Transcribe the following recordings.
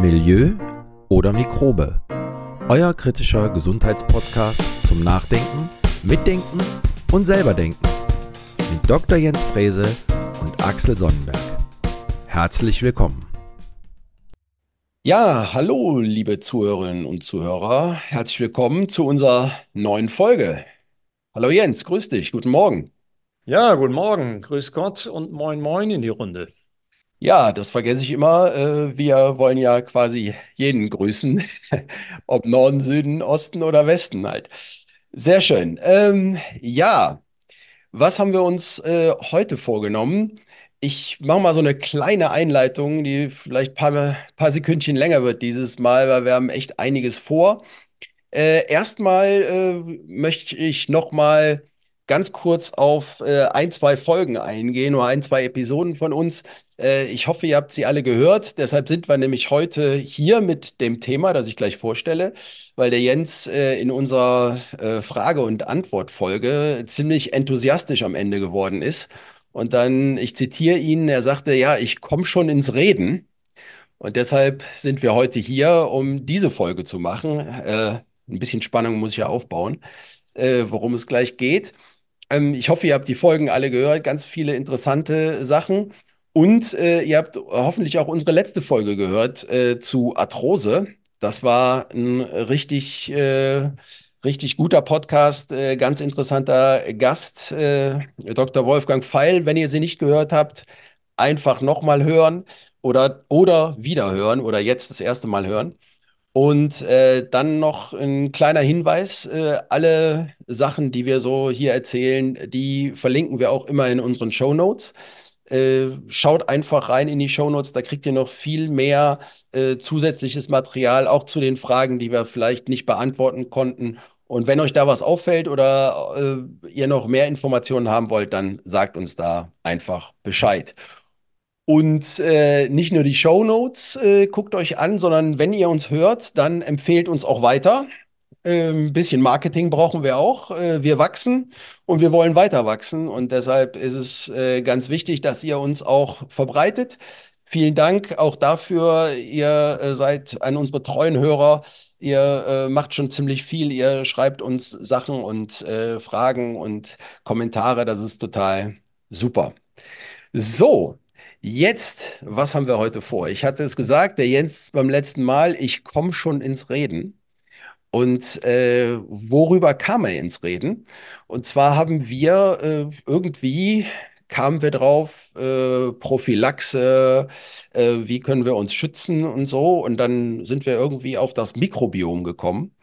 Milieu oder Mikrobe. Euer kritischer Gesundheitspodcast zum Nachdenken, Mitdenken und selberdenken. Mit Dr. Jens Frese und Axel Sonnenberg. Herzlich willkommen. Ja, hallo, liebe Zuhörerinnen und Zuhörer. Herzlich willkommen zu unserer neuen Folge. Hallo Jens, grüß dich, guten Morgen. Ja, guten Morgen, grüß Gott und moin moin in die Runde. Ja, das vergesse ich immer. Äh, Wir wollen ja quasi jeden grüßen, ob Norden, Süden, Osten oder Westen halt. Sehr schön. Ähm, ja, was haben wir uns äh, heute vorgenommen? Ich mache mal so eine kleine Einleitung, die vielleicht ein paar, paar Sekündchen länger wird dieses Mal, weil wir haben echt einiges vor. Äh, erstmal äh, möchte ich noch mal ganz kurz auf äh, ein, zwei Folgen eingehen oder ein, zwei Episoden von uns. Äh, ich hoffe, ihr habt sie alle gehört. Deshalb sind wir nämlich heute hier mit dem Thema, das ich gleich vorstelle, weil der Jens äh, in unserer äh, Frage- und Antwortfolge ziemlich enthusiastisch am Ende geworden ist. Und dann, ich zitiere ihn, er sagte, ja, ich komme schon ins Reden. Und deshalb sind wir heute hier, um diese Folge zu machen. Äh, ein bisschen Spannung muss ich ja aufbauen, äh, worum es gleich geht. Ähm, ich hoffe, ihr habt die Folgen alle gehört, ganz viele interessante Sachen. Und äh, ihr habt hoffentlich auch unsere letzte Folge gehört äh, zu Arthrose. Das war ein richtig, äh, richtig guter Podcast, äh, ganz interessanter Gast, äh, Dr. Wolfgang Pfeil. Wenn ihr sie nicht gehört habt, einfach nochmal hören oder, oder wieder hören oder jetzt das erste Mal hören. Und äh, dann noch ein kleiner Hinweis, äh, alle Sachen, die wir so hier erzählen, die verlinken wir auch immer in unseren Show Notes. Äh, schaut einfach rein in die Show Notes, da kriegt ihr noch viel mehr äh, zusätzliches Material, auch zu den Fragen, die wir vielleicht nicht beantworten konnten. Und wenn euch da was auffällt oder äh, ihr noch mehr Informationen haben wollt, dann sagt uns da einfach Bescheid. Und äh, nicht nur die Shownotes äh, guckt euch an, sondern wenn ihr uns hört, dann empfehlt uns auch weiter. Ein bisschen Marketing brauchen wir auch. Äh, wir wachsen und wir wollen weiter wachsen. Und deshalb ist es äh, ganz wichtig, dass ihr uns auch verbreitet. Vielen Dank auch dafür. Ihr äh, seid an unsere treuen Hörer. Ihr äh, macht schon ziemlich viel. Ihr schreibt uns Sachen und äh, Fragen und Kommentare. Das ist total super. So, jetzt, was haben wir heute vor? Ich hatte es gesagt, der Jens beim letzten Mal, ich komme schon ins Reden. Und äh, worüber kam er ins Reden? Und zwar haben wir äh, irgendwie kamen wir drauf, äh, Prophylaxe, äh, wie können wir uns schützen und so. Und dann sind wir irgendwie auf das Mikrobiom gekommen.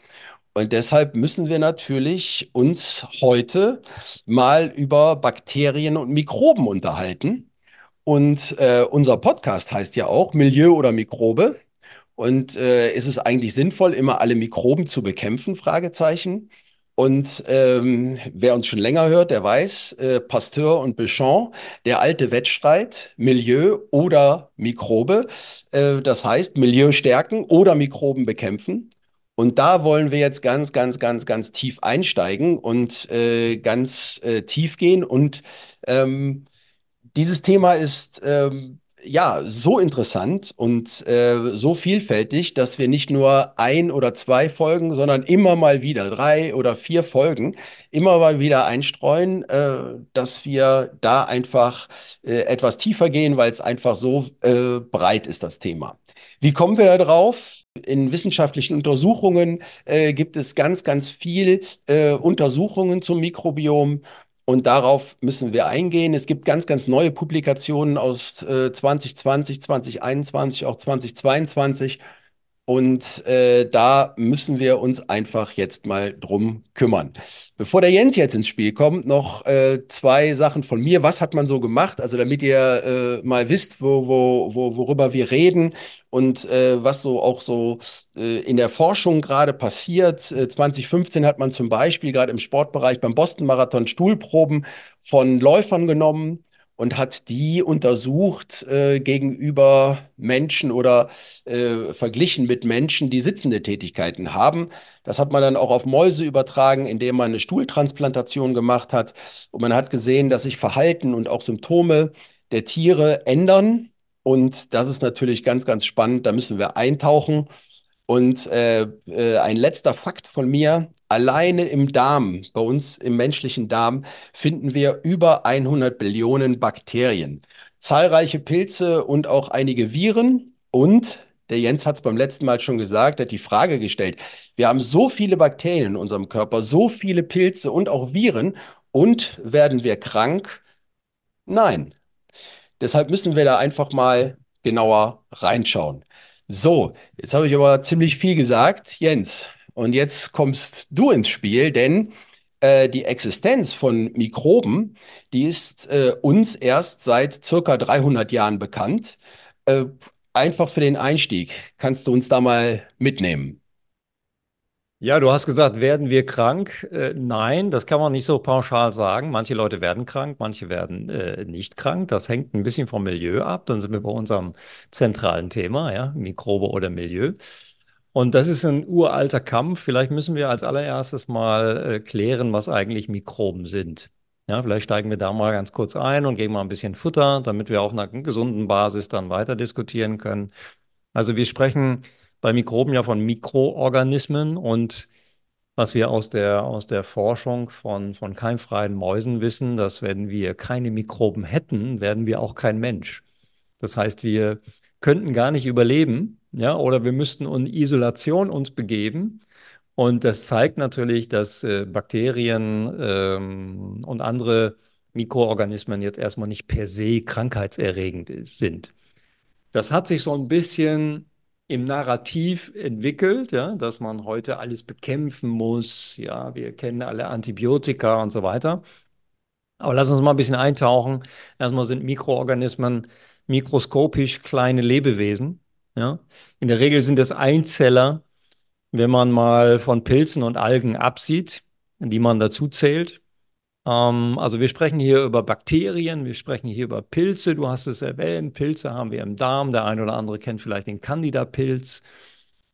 Und deshalb müssen wir natürlich uns heute mal über Bakterien und Mikroben unterhalten. Und äh, unser Podcast heißt ja auch Milieu oder Mikrobe. Und äh, ist es eigentlich sinnvoll, immer alle Mikroben zu bekämpfen? Fragezeichen. Und ähm, wer uns schon länger hört, der weiß, äh, Pasteur und Béchamp, der alte Wettstreit, Milieu oder Mikrobe. Äh, das heißt, Milieu stärken oder Mikroben bekämpfen. Und da wollen wir jetzt ganz, ganz, ganz, ganz tief einsteigen und äh, ganz äh, tief gehen und ähm, dieses Thema ist ähm, ja so interessant und äh, so vielfältig, dass wir nicht nur ein oder zwei Folgen, sondern immer mal wieder drei oder vier Folgen immer mal wieder einstreuen, äh, dass wir da einfach äh, etwas tiefer gehen, weil es einfach so äh, breit ist, das Thema. Wie kommen wir da drauf? In wissenschaftlichen Untersuchungen äh, gibt es ganz, ganz viel äh, Untersuchungen zum Mikrobiom und darauf müssen wir eingehen. Es gibt ganz, ganz neue Publikationen aus äh, 2020, 2021, auch 2022. Und äh, da müssen wir uns einfach jetzt mal drum kümmern. Bevor der Jens jetzt ins Spiel kommt, noch äh, zwei Sachen von mir. Was hat man so gemacht? Also damit ihr äh, mal wisst, wo, wo, wo, worüber wir reden und äh, was so auch so äh, in der Forschung gerade passiert. Äh, 2015 hat man zum Beispiel gerade im Sportbereich beim Boston Marathon Stuhlproben von Läufern genommen und hat die untersucht äh, gegenüber Menschen oder äh, verglichen mit Menschen, die sitzende Tätigkeiten haben. Das hat man dann auch auf Mäuse übertragen, indem man eine Stuhltransplantation gemacht hat. Und man hat gesehen, dass sich Verhalten und auch Symptome der Tiere ändern Und das ist natürlich ganz, ganz spannend. Da müssen wir eintauchen. Und äh, äh, ein letzter Fakt von mir. Alleine im Darm, bei uns im menschlichen Darm, finden wir über 100 Billionen Bakterien, zahlreiche Pilze und auch einige Viren. Und der Jens hat es beim letzten Mal schon gesagt, hat die Frage gestellt. Wir haben so viele Bakterien in unserem Körper, so viele Pilze und auch Viren. Und werden wir krank? Nein. Deshalb müssen wir da einfach mal genauer reinschauen. So, jetzt habe ich aber ziemlich viel gesagt, Jens. Und jetzt kommst du ins Spiel, denn äh, die Existenz von Mikroben, die ist äh, uns erst seit circa 300 Jahren bekannt. Äh, einfach für den Einstieg, kannst du uns da mal mitnehmen? Ja, du hast gesagt, werden wir krank? Äh, nein, das kann man nicht so pauschal sagen. Manche Leute werden krank, manche werden äh, nicht krank. Das hängt ein bisschen vom Milieu ab. Dann sind wir bei unserem zentralen Thema, ja, Mikrobe oder Milieu. Und das ist ein uralter Kampf. Vielleicht müssen wir als allererstes mal äh, klären, was eigentlich Mikroben sind. Ja, vielleicht steigen wir da mal ganz kurz ein und geben mal ein bisschen Futter, damit wir auf einer gesunden Basis dann weiter diskutieren können. Also wir sprechen bei Mikroben ja von Mikroorganismen und was wir aus der, aus der Forschung von, von keimfreien Mäusen wissen, dass wenn wir keine Mikroben hätten, werden wir auch kein Mensch. Das heißt, wir könnten gar nicht überleben, ja, oder wir müssten in Isolation uns begeben. Und das zeigt natürlich, dass äh, Bakterien ähm, und andere Mikroorganismen jetzt erstmal nicht per se krankheitserregend sind. Das hat sich so ein bisschen im Narrativ entwickelt, ja, dass man heute alles bekämpfen muss. Ja, wir kennen alle Antibiotika und so weiter. Aber lass uns mal ein bisschen eintauchen. Erstmal sind Mikroorganismen mikroskopisch kleine Lebewesen. Ja. In der Regel sind es Einzeller, wenn man mal von Pilzen und Algen absieht, die man dazu zählt. Ähm, also wir sprechen hier über Bakterien, wir sprechen hier über Pilze. Du hast es erwähnt, Pilze haben wir im Darm. Der eine oder andere kennt vielleicht den Candida-Pilz,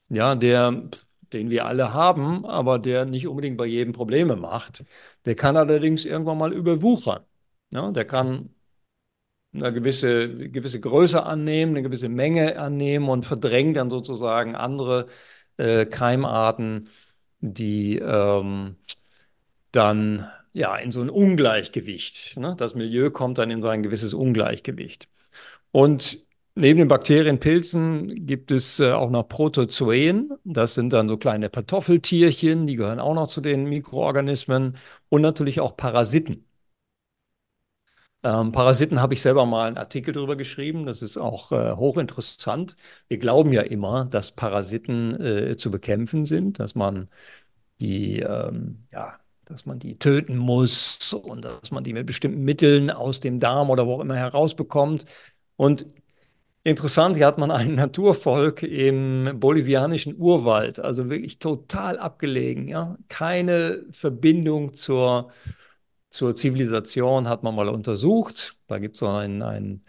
ja, der, den wir alle haben, aber der nicht unbedingt bei jedem Probleme macht. Der kann allerdings irgendwann mal überwuchern. Ja, der kann eine gewisse, gewisse Größe annehmen, eine gewisse Menge annehmen und verdrängt dann sozusagen andere äh, Keimarten, die ähm, dann ja, in so ein Ungleichgewicht. Ne? Das Milieu kommt dann in so ein gewisses Ungleichgewicht. Und neben den Bakterien, Pilzen gibt es äh, auch noch Protozoen. Das sind dann so kleine Kartoffeltierchen, die gehören auch noch zu den Mikroorganismen. Und natürlich auch Parasiten. Ähm, Parasiten habe ich selber mal einen Artikel darüber geschrieben. Das ist auch äh, hochinteressant. Wir glauben ja immer, dass Parasiten äh, zu bekämpfen sind, dass man die ähm, ja, dass man die töten muss und dass man die mit bestimmten Mitteln aus dem Darm oder wo auch immer herausbekommt. Und interessant, hier hat man ein Naturvolk im bolivianischen Urwald, also wirklich total abgelegen, ja. Keine Verbindung zur, zur Zivilisation hat man mal untersucht. Da gibt es ein, ein,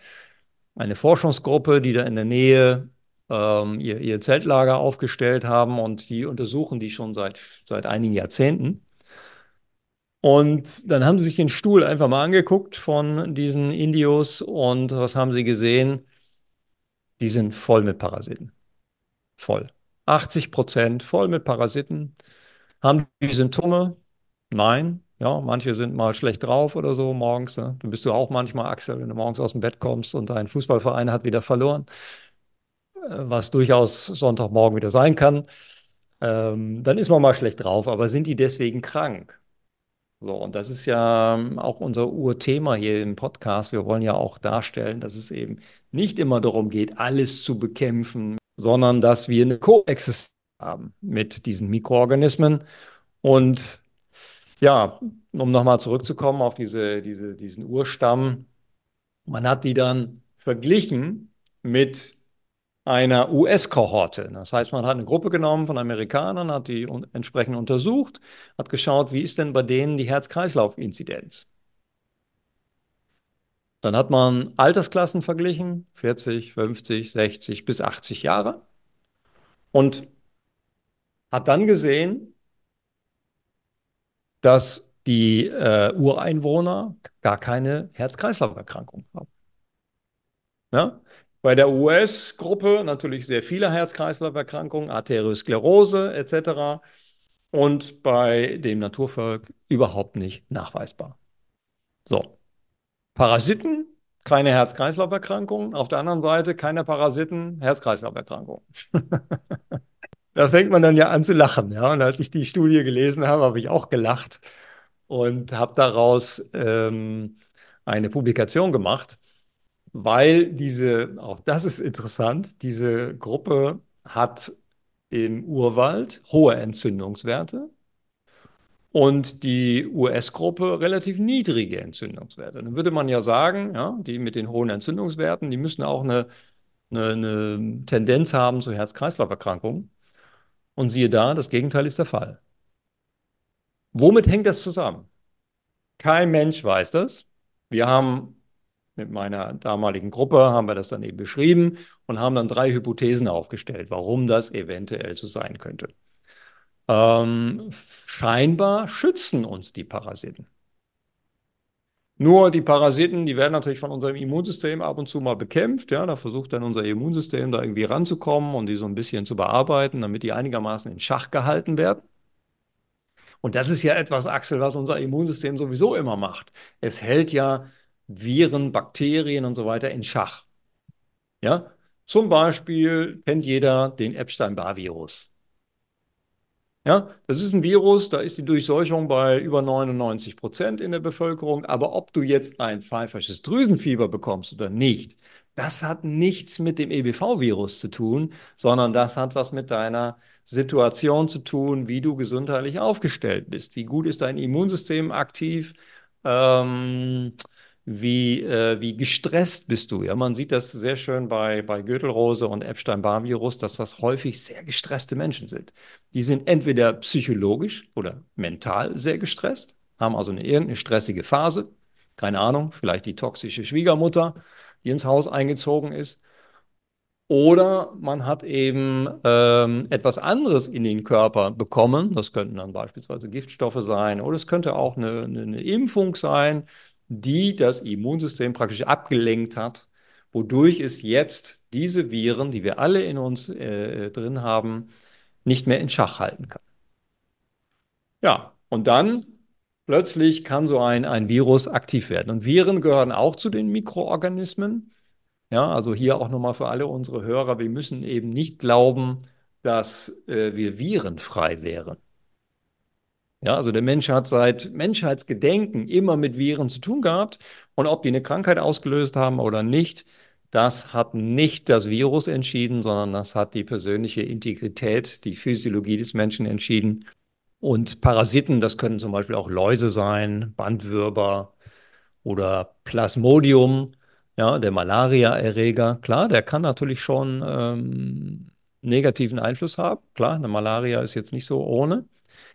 eine Forschungsgruppe, die da in der Nähe ähm, ihr, ihr Zeltlager aufgestellt haben und die untersuchen die schon seit, seit einigen Jahrzehnten. Und dann haben sie sich den Stuhl einfach mal angeguckt von diesen Indios und was haben sie gesehen? Die sind voll mit Parasiten. Voll. 80 Prozent voll mit Parasiten. Haben die Symptome? Nein. Ja, manche sind mal schlecht drauf oder so morgens. Ne? Du bist du auch manchmal, Axel, wenn du morgens aus dem Bett kommst und dein Fußballverein hat wieder verloren, äh, was durchaus Sonntagmorgen wieder sein kann. Ähm, dann ist man mal schlecht drauf, aber sind die deswegen krank? So, und das ist ja ähm, auch unser Urthema hier im Podcast. Wir wollen ja auch darstellen, dass es eben nicht immer darum geht, alles zu bekämpfen, sondern dass wir eine Koexistenz haben mit diesen Mikroorganismen. Und ja, um nochmal zurückzukommen auf diese, diese, diesen Urstamm, man hat die dann verglichen mit einer US-Kohorte. Das heißt, man hat eine Gruppe genommen von Amerikanern, hat die entsprechend untersucht, hat geschaut, wie ist denn bei denen die Herz-Kreislauf-Inzidenz. Dann hat man Altersklassen verglichen, 40, 50, 60 bis 80 Jahre und hat dann gesehen, dass die äh, Ureinwohner gar keine Herz-Kreislauf-Erkrankung haben. Ja? Bei der US-Gruppe natürlich sehr viele Herz-Kreislauf-Erkrankungen, Arteriosklerose etc. Und bei dem Naturvolk überhaupt nicht nachweisbar. So, Parasiten, keine Herz-Kreislauf-Erkrankungen. Auf der anderen Seite keine Parasiten, Herz-Kreislauf-Erkrankungen. da fängt man dann ja an zu lachen. Ja? Und als ich die Studie gelesen habe, habe ich auch gelacht und habe daraus ähm, eine Publikation gemacht weil diese, auch das ist interessant, diese Gruppe hat im Urwald hohe Entzündungswerte und die US-Gruppe relativ niedrige Entzündungswerte. Dann würde man ja sagen, ja, die mit den hohen Entzündungswerten, die müssen auch eine, eine, eine Tendenz haben zu Herz-Kreislauf-Erkrankungen. Und siehe da, das Gegenteil ist der Fall. Womit hängt das zusammen? Kein Mensch weiß das. Wir haben mit meiner damaligen Gruppe haben wir das dann eben beschrieben und haben dann drei Hypothesen aufgestellt, warum das eventuell so sein könnte. Ähm, scheinbar schützen uns die Parasiten. Nur die Parasiten, die werden natürlich von unserem Immunsystem ab und zu mal bekämpft. Ja, da versucht dann unser Immunsystem da irgendwie ranzukommen und die so ein bisschen zu bearbeiten, damit die einigermaßen in Schach gehalten werden. Und das ist ja etwas, Axel, was unser Immunsystem sowieso immer macht. Es hält ja Viren, Bakterien und so weiter in Schach. Ja? Zum Beispiel kennt jeder den Epstein-Barr-Virus. Ja, das ist ein Virus, da ist die Durchseuchung bei über 99 Prozent in der Bevölkerung. Aber ob du jetzt ein pfeifersches Drüsenfieber bekommst oder nicht, das hat nichts mit dem EBV-Virus zu tun, sondern das hat was mit deiner Situation zu tun, wie du gesundheitlich aufgestellt bist. Wie gut ist dein Immunsystem aktiv? Ähm, wie, äh, wie gestresst bist du. Ja, man sieht das sehr schön bei, bei Gürtelrose und Epstein-Barr-Virus, dass das häufig sehr gestresste Menschen sind. Die sind entweder psychologisch oder mental sehr gestresst, haben also eine irgendeine stressige Phase, keine Ahnung, vielleicht die toxische Schwiegermutter, die ins Haus eingezogen ist, oder man hat eben ähm, etwas anderes in den Körper bekommen. Das könnten dann beispielsweise Giftstoffe sein oder es könnte auch eine, eine, eine Impfung sein, die das Immunsystem praktisch abgelenkt hat, wodurch es jetzt diese Viren, die wir alle in uns äh, drin haben, nicht mehr in Schach halten kann. Ja, und dann plötzlich kann so ein, ein Virus aktiv werden. Und Viren gehören auch zu den Mikroorganismen. Ja, also hier auch nochmal für alle unsere Hörer, wir müssen eben nicht glauben, dass äh, wir virenfrei wären. Ja, also der Mensch hat seit Menschheitsgedenken immer mit Viren zu tun gehabt. Und ob die eine Krankheit ausgelöst haben oder nicht, das hat nicht das Virus entschieden, sondern das hat die persönliche Integrität, die Physiologie des Menschen entschieden. Und Parasiten, das können zum Beispiel auch Läuse sein, Bandwürmer oder Plasmodium, ja, der Malaria-Erreger. Klar, der kann natürlich schon ähm, negativen Einfluss haben. Klar, eine Malaria ist jetzt nicht so ohne.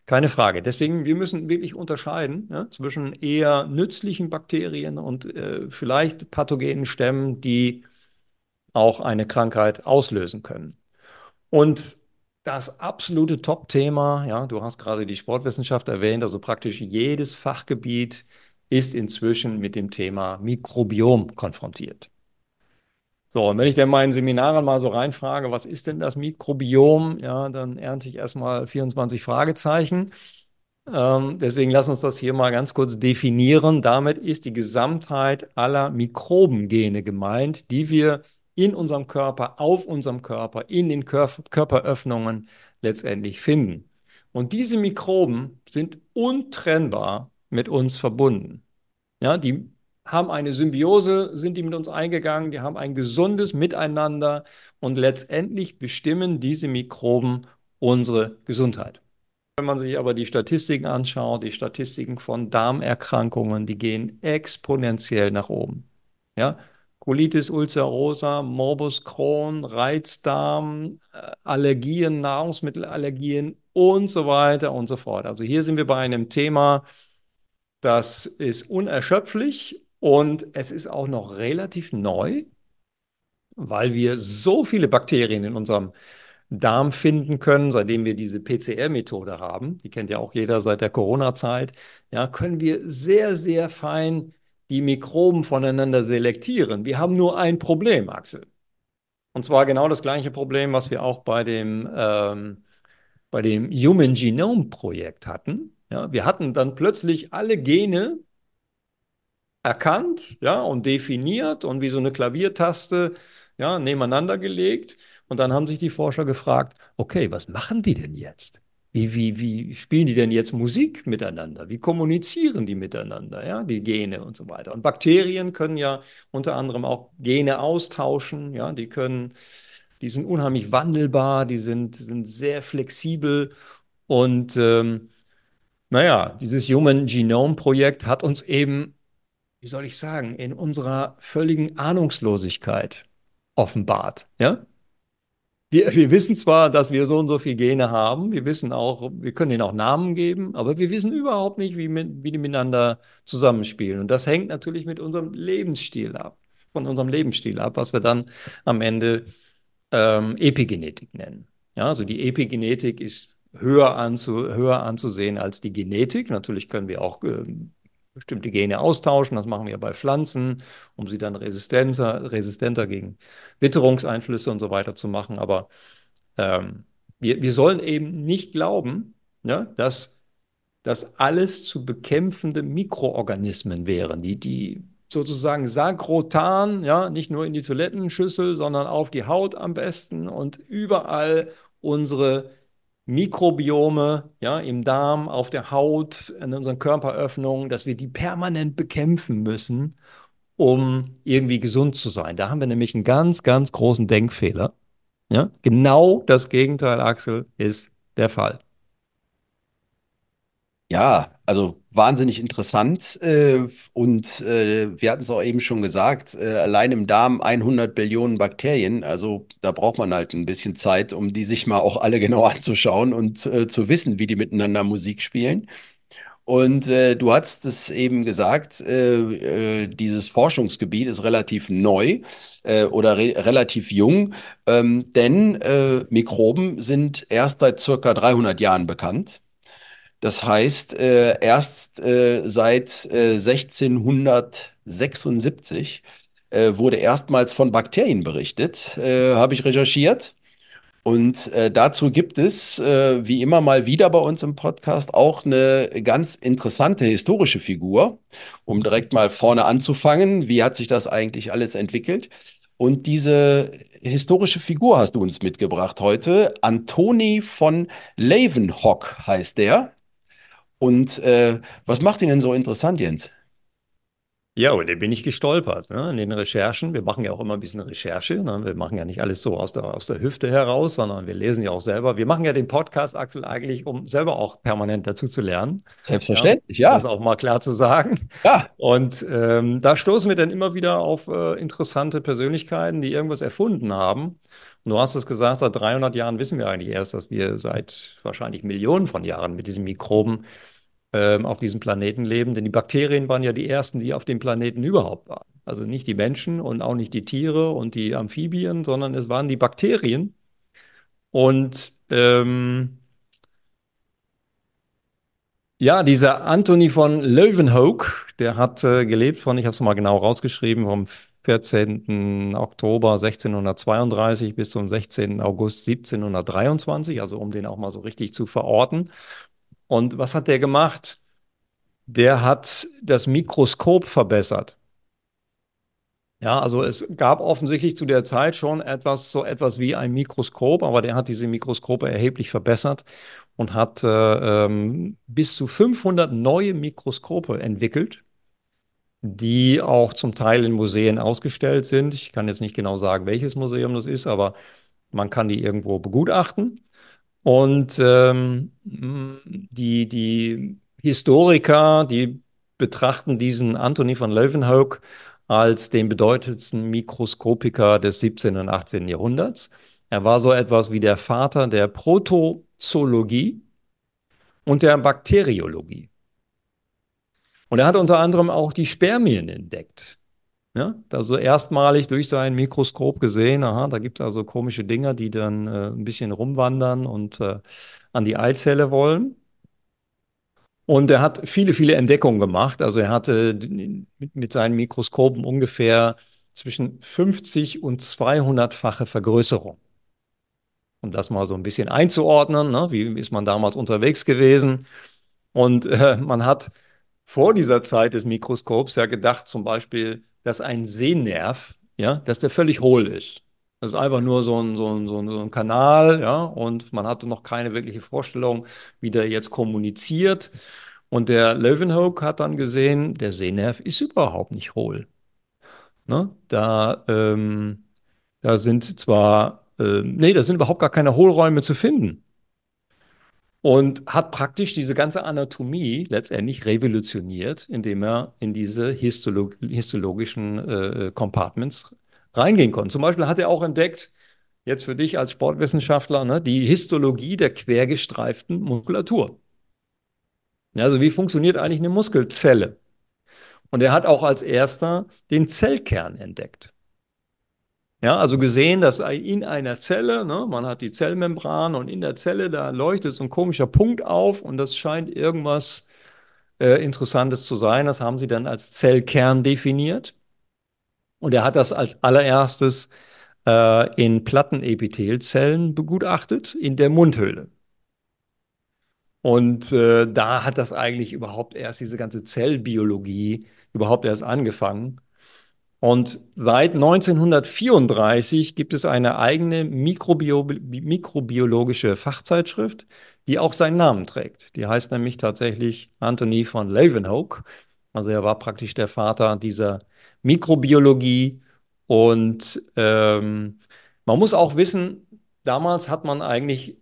Keine Frage. Deswegen, wir müssen wirklich unterscheiden ja, zwischen eher nützlichen Bakterien und äh, vielleicht pathogenen Stämmen, die auch eine Krankheit auslösen können. Und das absolute Top-Thema, ja, du hast gerade die Sportwissenschaft erwähnt, also praktisch jedes Fachgebiet ist inzwischen mit dem Thema Mikrobiom konfrontiert. So, und wenn ich dann meinen Seminaren mal so reinfrage, was ist denn das Mikrobiom, ja, dann ernte ich erstmal 24 Fragezeichen. Ähm, deswegen lass uns das hier mal ganz kurz definieren. Damit ist die Gesamtheit aller Mikrobengene gemeint, die wir in unserem Körper, auf unserem Körper, in den Kör Körperöffnungen letztendlich finden. Und diese Mikroben sind untrennbar mit uns verbunden. Ja, die haben eine Symbiose, sind die mit uns eingegangen, die haben ein gesundes Miteinander und letztendlich bestimmen diese Mikroben unsere Gesundheit. Wenn man sich aber die Statistiken anschaut, die Statistiken von Darmerkrankungen, die gehen exponentiell nach oben. Ja? Colitis ulcerosa, Morbus Crohn, Reizdarm, äh, Allergien, Nahrungsmittelallergien und so weiter und so fort. Also hier sind wir bei einem Thema, das ist unerschöpflich und es ist auch noch relativ neu, weil wir so viele Bakterien in unserem Darm finden können, seitdem wir diese PCR-Methode haben. Die kennt ja auch jeder seit der Corona-Zeit. Ja, können wir sehr, sehr fein die Mikroben voneinander selektieren. Wir haben nur ein Problem, Axel. Und zwar genau das gleiche Problem, was wir auch bei dem, ähm, bei dem Human Genome Projekt hatten. Ja, wir hatten dann plötzlich alle Gene erkannt, ja, und definiert und wie so eine Klaviertaste, ja, nebeneinander gelegt. Und dann haben sich die Forscher gefragt, okay, was machen die denn jetzt? Wie, wie, wie spielen die denn jetzt Musik miteinander? Wie kommunizieren die miteinander, ja, die Gene und so weiter? Und Bakterien können ja unter anderem auch Gene austauschen, ja, die können, die sind unheimlich wandelbar, die sind, sind sehr flexibel und ähm, naja, dieses Human Genome Projekt hat uns eben, wie soll ich sagen, in unserer völligen Ahnungslosigkeit offenbart, ja? Wir, wir wissen zwar, dass wir so und so viele Gene haben, wir wissen auch, wir können ihnen auch Namen geben, aber wir wissen überhaupt nicht, wie, wie die miteinander zusammenspielen. Und das hängt natürlich mit unserem Lebensstil ab, von unserem Lebensstil ab, was wir dann am Ende ähm, Epigenetik nennen. Ja, also die Epigenetik ist höher, anzu, höher anzusehen als die Genetik. Natürlich können wir auch äh, bestimmte Gene austauschen. Das machen wir bei Pflanzen, um sie dann resistenter, resistenter gegen Witterungseinflüsse und so weiter zu machen. Aber ähm, wir, wir sollen eben nicht glauben, ja, dass das alles zu bekämpfende Mikroorganismen wären, die, die sozusagen sagrotan, ja, nicht nur in die Toilettenschüssel, sondern auf die Haut am besten und überall unsere Mikrobiome, ja, im Darm, auf der Haut, in unseren Körperöffnungen, dass wir die permanent bekämpfen müssen, um irgendwie gesund zu sein. Da haben wir nämlich einen ganz, ganz großen Denkfehler. Ja, genau das Gegenteil, Axel, ist der Fall. Ja, also wahnsinnig interessant. Äh, und äh, wir hatten es auch eben schon gesagt, äh, allein im Darm 100 Billionen Bakterien. Also da braucht man halt ein bisschen Zeit, um die sich mal auch alle genau anzuschauen und äh, zu wissen, wie die miteinander Musik spielen. Und äh, du hast es eben gesagt, äh, dieses Forschungsgebiet ist relativ neu oder re relativ jung, ähm, denn Mikroben sind erst seit circa 300 Jahren bekannt. Das heißt, äh, erst äh, seit äh, 1676 äh, wurde erstmals von Bakterien berichtet, äh, habe ich recherchiert. Und äh, dazu gibt es, äh, wie immer mal wieder bei uns im Podcast, auch eine ganz interessante historische Figur, um direkt mal vorne anzufangen. Wie hat sich das eigentlich alles entwickelt? Und diese historische Figur hast du uns mitgebracht heute. Antoni von Leeuwenhoek heißt der. Und äh, was macht ihn denn so interessant, Jens? Ja, und da bin ich gestolpert, ne, in den Recherchen. Wir machen ja auch immer ein bisschen Recherche. Ne? Wir machen ja nicht alles so aus der, aus der Hüfte heraus, sondern wir lesen ja auch selber. Wir machen ja den Podcast, Axel, eigentlich, um selber auch permanent dazu zu lernen. Selbstverständlich, ja. Das auch mal klar zu sagen. Ja. Und ähm, da stoßen wir dann immer wieder auf äh, interessante Persönlichkeiten, die irgendwas erfunden haben. Und du hast es gesagt, seit 300 Jahren wissen wir eigentlich erst, dass wir seit wahrscheinlich Millionen von Jahren mit diesen Mikroben ähm, auf diesem Planeten leben. Denn die Bakterien waren ja die ersten, die auf dem Planeten überhaupt waren. Also nicht die Menschen und auch nicht die Tiere und die Amphibien, sondern es waren die Bakterien. Und ähm, ja, dieser Anthony von Leeuwenhoek, der hat äh, gelebt von, ich habe es mal genau rausgeschrieben, vom 14. Oktober 1632 bis zum 16. August 1723, also um den auch mal so richtig zu verorten. Und was hat der gemacht? Der hat das Mikroskop verbessert. Ja, also es gab offensichtlich zu der Zeit schon etwas, so etwas wie ein Mikroskop, aber der hat diese Mikroskope erheblich verbessert und hat äh, ähm, bis zu 500 neue Mikroskope entwickelt, die auch zum Teil in Museen ausgestellt sind. Ich kann jetzt nicht genau sagen, welches Museum das ist, aber man kann die irgendwo begutachten. Und ähm, die, die Historiker, die betrachten diesen Anthony von Leeuwenhoek als den bedeutendsten Mikroskopiker des 17. und 18. Jahrhunderts. Er war so etwas wie der Vater der Protozoologie und der Bakteriologie. Und er hat unter anderem auch die Spermien entdeckt. Ja, also erstmalig durch sein Mikroskop gesehen, aha, da gibt es also komische Dinger, die dann äh, ein bisschen rumwandern und äh, an die Eizelle wollen. Und er hat viele, viele Entdeckungen gemacht. Also er hatte mit, mit seinen Mikroskopen ungefähr zwischen 50 und 200-fache Vergrößerung. Um das mal so ein bisschen einzuordnen, ne? wie ist man damals unterwegs gewesen? Und äh, man hat vor dieser Zeit des Mikroskops ja gedacht, zum Beispiel, dass ein Sehnerv, ja, dass der völlig hohl ist. Das ist einfach nur so ein, so ein, so ein, so ein Kanal, ja, und man hatte noch keine wirkliche Vorstellung, wie der jetzt kommuniziert. Und der Leeuwenhoek hat dann gesehen, der Sehnerv ist überhaupt nicht hohl. Ne? Da, ähm, da sind zwar, äh, nee, da sind überhaupt gar keine Hohlräume zu finden. Und hat praktisch diese ganze Anatomie letztendlich revolutioniert, indem er in diese histolog histologischen äh, Compartments reingehen konnte. Zum Beispiel hat er auch entdeckt, jetzt für dich als Sportwissenschaftler, ne, die Histologie der quergestreiften Muskulatur. Also wie funktioniert eigentlich eine Muskelzelle? Und er hat auch als erster den Zellkern entdeckt. Ja, also gesehen, dass in einer Zelle, ne, man hat die Zellmembran und in der Zelle, da leuchtet so ein komischer Punkt auf und das scheint irgendwas äh, Interessantes zu sein. Das haben sie dann als Zellkern definiert. Und er hat das als allererstes äh, in Plattenepithelzellen begutachtet, in der Mundhöhle. Und äh, da hat das eigentlich überhaupt erst diese ganze Zellbiologie überhaupt erst angefangen. Und seit 1934 gibt es eine eigene Mikrobio mikrobiologische Fachzeitschrift, die auch seinen Namen trägt. Die heißt nämlich tatsächlich Anthony von Leeuwenhoek. Also er war praktisch der Vater dieser Mikrobiologie. Und ähm, man muss auch wissen, damals hat man eigentlich,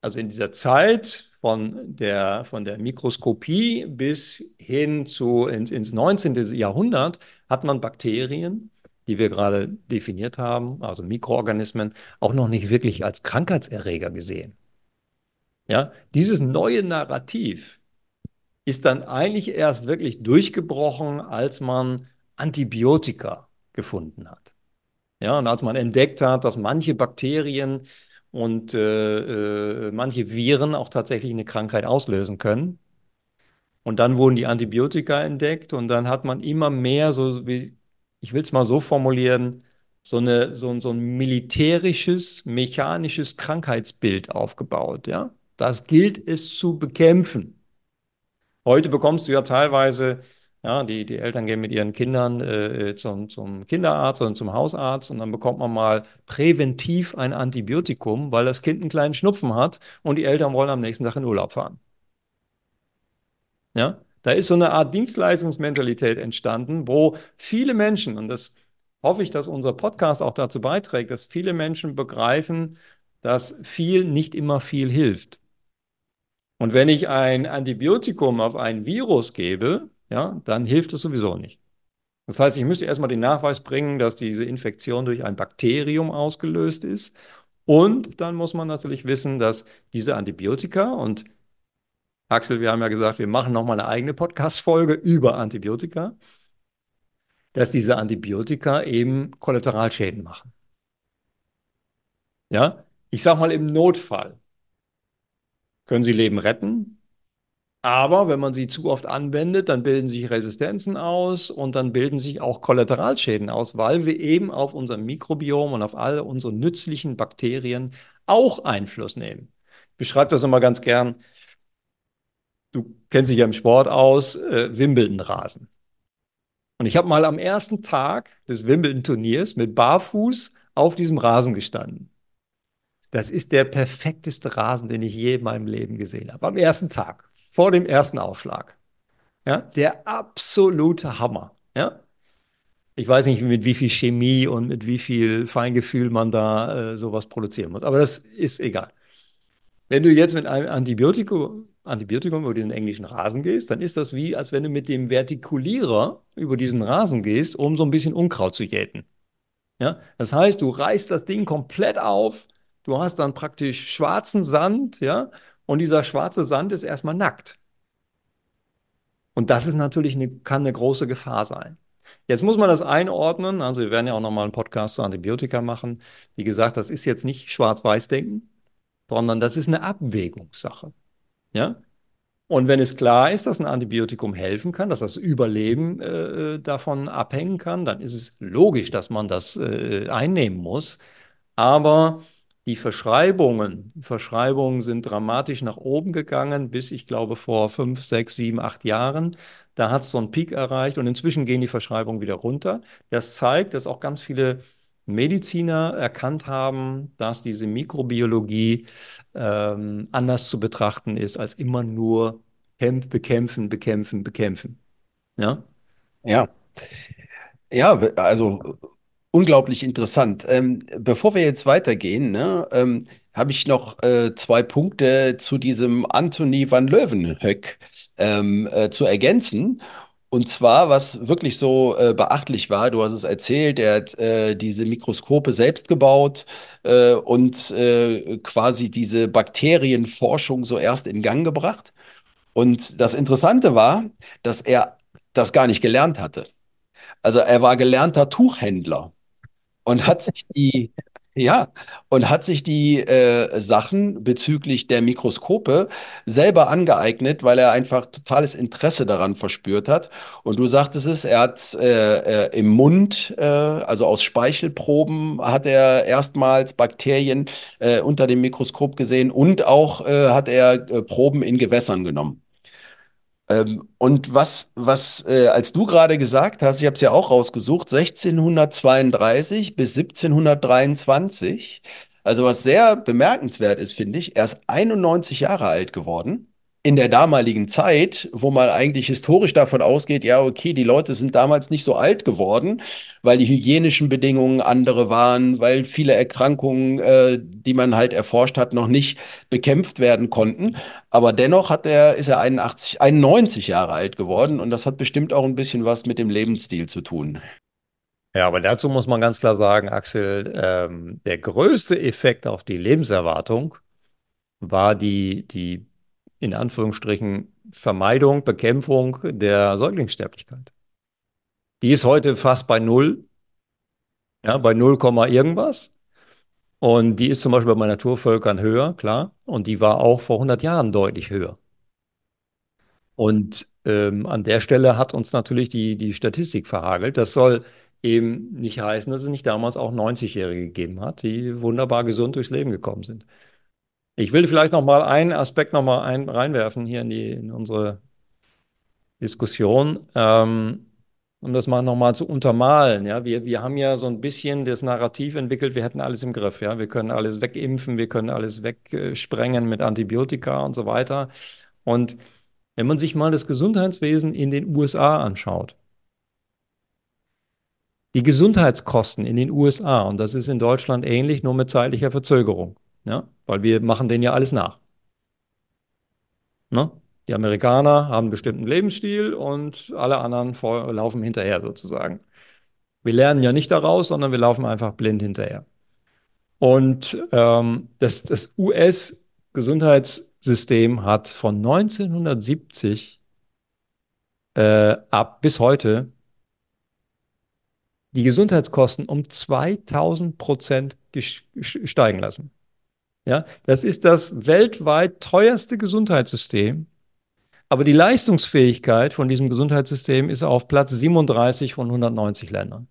also in dieser Zeit von der, von der Mikroskopie bis hin zu ins, ins 19. Jahrhundert, hat man Bakterien, die wir gerade definiert haben, also Mikroorganismen, auch noch nicht wirklich als Krankheitserreger gesehen. Ja, dieses neue Narrativ ist dann eigentlich erst wirklich durchgebrochen, als man Antibiotika gefunden hat. Ja, und als man entdeckt hat, dass manche Bakterien und äh, äh, manche Viren auch tatsächlich eine Krankheit auslösen können. Und dann wurden die Antibiotika entdeckt und dann hat man immer mehr, so wie, ich will es mal so formulieren, so, eine, so, so ein militärisches, mechanisches Krankheitsbild aufgebaut. Ja? Das gilt es zu bekämpfen. Heute bekommst du ja teilweise ja, die, die Eltern gehen mit ihren Kindern äh, zum, zum Kinderarzt oder zum Hausarzt und dann bekommt man mal präventiv ein Antibiotikum, weil das Kind einen kleinen Schnupfen hat und die Eltern wollen am nächsten Tag in Urlaub fahren. Ja, da ist so eine Art Dienstleistungsmentalität entstanden, wo viele Menschen, und das hoffe ich, dass unser Podcast auch dazu beiträgt, dass viele Menschen begreifen, dass viel nicht immer viel hilft. Und wenn ich ein Antibiotikum auf ein Virus gebe, ja, dann hilft es sowieso nicht. Das heißt, ich müsste erstmal den Nachweis bringen, dass diese Infektion durch ein Bakterium ausgelöst ist. Und dann muss man natürlich wissen, dass diese Antibiotika und Axel, wir haben ja gesagt, wir machen nochmal eine eigene Podcast-Folge über Antibiotika, dass diese Antibiotika eben Kollateralschäden machen. Ja, ich sage mal im Notfall können sie Leben retten, aber wenn man sie zu oft anwendet, dann bilden sich Resistenzen aus und dann bilden sich auch Kollateralschäden aus, weil wir eben auf unser Mikrobiom und auf alle unsere nützlichen Bakterien auch Einfluss nehmen. Ich beschreibe das immer ganz gern. Du kennst dich ja im Sport aus, äh, Wimbledon-Rasen. Und ich habe mal am ersten Tag des Wimbledon-Turniers mit Barfuß auf diesem Rasen gestanden. Das ist der perfekteste Rasen, den ich je in meinem Leben gesehen habe. Am ersten Tag vor dem ersten Aufschlag. Ja, der absolute Hammer. Ja, ich weiß nicht, mit wie viel Chemie und mit wie viel Feingefühl man da äh, sowas produzieren muss, aber das ist egal. Wenn du jetzt mit einem Antibiotikum, Antibiotikum über den englischen Rasen gehst, dann ist das wie, als wenn du mit dem Vertikulierer über diesen Rasen gehst, um so ein bisschen Unkraut zu jäten. Ja? Das heißt, du reißt das Ding komplett auf, du hast dann praktisch schwarzen Sand, ja, und dieser schwarze Sand ist erstmal nackt. Und das ist natürlich eine, kann eine große Gefahr sein. Jetzt muss man das einordnen. Also wir werden ja auch nochmal einen Podcast zu Antibiotika machen. Wie gesagt, das ist jetzt nicht Schwarz-Weiß-Denken, sondern das ist eine Abwägungssache. Ja? Und wenn es klar ist, dass ein Antibiotikum helfen kann, dass das Überleben äh, davon abhängen kann, dann ist es logisch, dass man das äh, einnehmen muss. Aber die Verschreibungen, Verschreibungen sind dramatisch nach oben gegangen, bis ich glaube vor fünf, sechs, sieben, acht Jahren. Da hat es so einen Peak erreicht und inzwischen gehen die Verschreibungen wieder runter. Das zeigt, dass auch ganz viele Mediziner erkannt haben, dass diese Mikrobiologie ähm, anders zu betrachten ist als immer nur kämpf, bekämpfen, bekämpfen, bekämpfen. Ja? Ja. Ja, also unglaublich interessant. Ähm, bevor wir jetzt weitergehen, ne, ähm, habe ich noch äh, zwei Punkte zu diesem Anthony van Leeuwenhoek ähm, äh, zu ergänzen. Und zwar, was wirklich so äh, beachtlich war, du hast es erzählt, er hat äh, diese Mikroskope selbst gebaut äh, und äh, quasi diese Bakterienforschung so erst in Gang gebracht. Und das Interessante war, dass er das gar nicht gelernt hatte. Also er war gelernter Tuchhändler und hat sich die, ja, und hat sich die äh, Sachen bezüglich der Mikroskope selber angeeignet, weil er einfach totales Interesse daran verspürt hat. Und du sagtest es, er hat äh, äh, im Mund, äh, also aus Speichelproben, hat er erstmals Bakterien äh, unter dem Mikroskop gesehen und auch äh, hat er Proben in Gewässern genommen. Ähm, und was, was äh, als du gerade gesagt hast, ich habe es ja auch rausgesucht, 1632 bis 1723, also was sehr bemerkenswert ist, finde ich, er ist 91 Jahre alt geworden in der damaligen Zeit, wo man eigentlich historisch davon ausgeht, ja, okay, die Leute sind damals nicht so alt geworden, weil die hygienischen Bedingungen andere waren, weil viele Erkrankungen, äh, die man halt erforscht hat, noch nicht bekämpft werden konnten. Aber dennoch hat er, ist er 81, 91 Jahre alt geworden und das hat bestimmt auch ein bisschen was mit dem Lebensstil zu tun. Ja, aber dazu muss man ganz klar sagen, Axel, ähm, der größte Effekt auf die Lebenserwartung war die, die in Anführungsstrichen Vermeidung, Bekämpfung der Säuglingssterblichkeit. Die ist heute fast bei null, ja, bei 0, irgendwas. Und die ist zum Beispiel bei Naturvölkern höher, klar. Und die war auch vor 100 Jahren deutlich höher. Und ähm, an der Stelle hat uns natürlich die, die Statistik verhagelt. Das soll eben nicht heißen, dass es nicht damals auch 90-Jährige gegeben hat, die wunderbar gesund durchs Leben gekommen sind. Ich will vielleicht noch mal einen Aspekt noch mal ein, reinwerfen hier in, die, in unsere Diskussion, ähm, um das mal noch mal zu untermalen. Ja, wir, wir haben ja so ein bisschen das Narrativ entwickelt, wir hätten alles im Griff. Ja, wir können alles wegimpfen, wir können alles wegsprengen mit Antibiotika und so weiter. Und wenn man sich mal das Gesundheitswesen in den USA anschaut, die Gesundheitskosten in den USA, und das ist in Deutschland ähnlich, nur mit zeitlicher Verzögerung. Ja? Weil wir machen denen ja alles nach. Ne? Die Amerikaner haben einen bestimmten Lebensstil und alle anderen laufen hinterher sozusagen. Wir lernen ja nicht daraus, sondern wir laufen einfach blind hinterher. Und ähm, das, das US-Gesundheitssystem hat von 1970 äh, ab bis heute die Gesundheitskosten um 2000 Prozent steigen lassen. Ja, das ist das weltweit teuerste Gesundheitssystem. Aber die Leistungsfähigkeit von diesem Gesundheitssystem ist auf Platz 37 von 190 Ländern.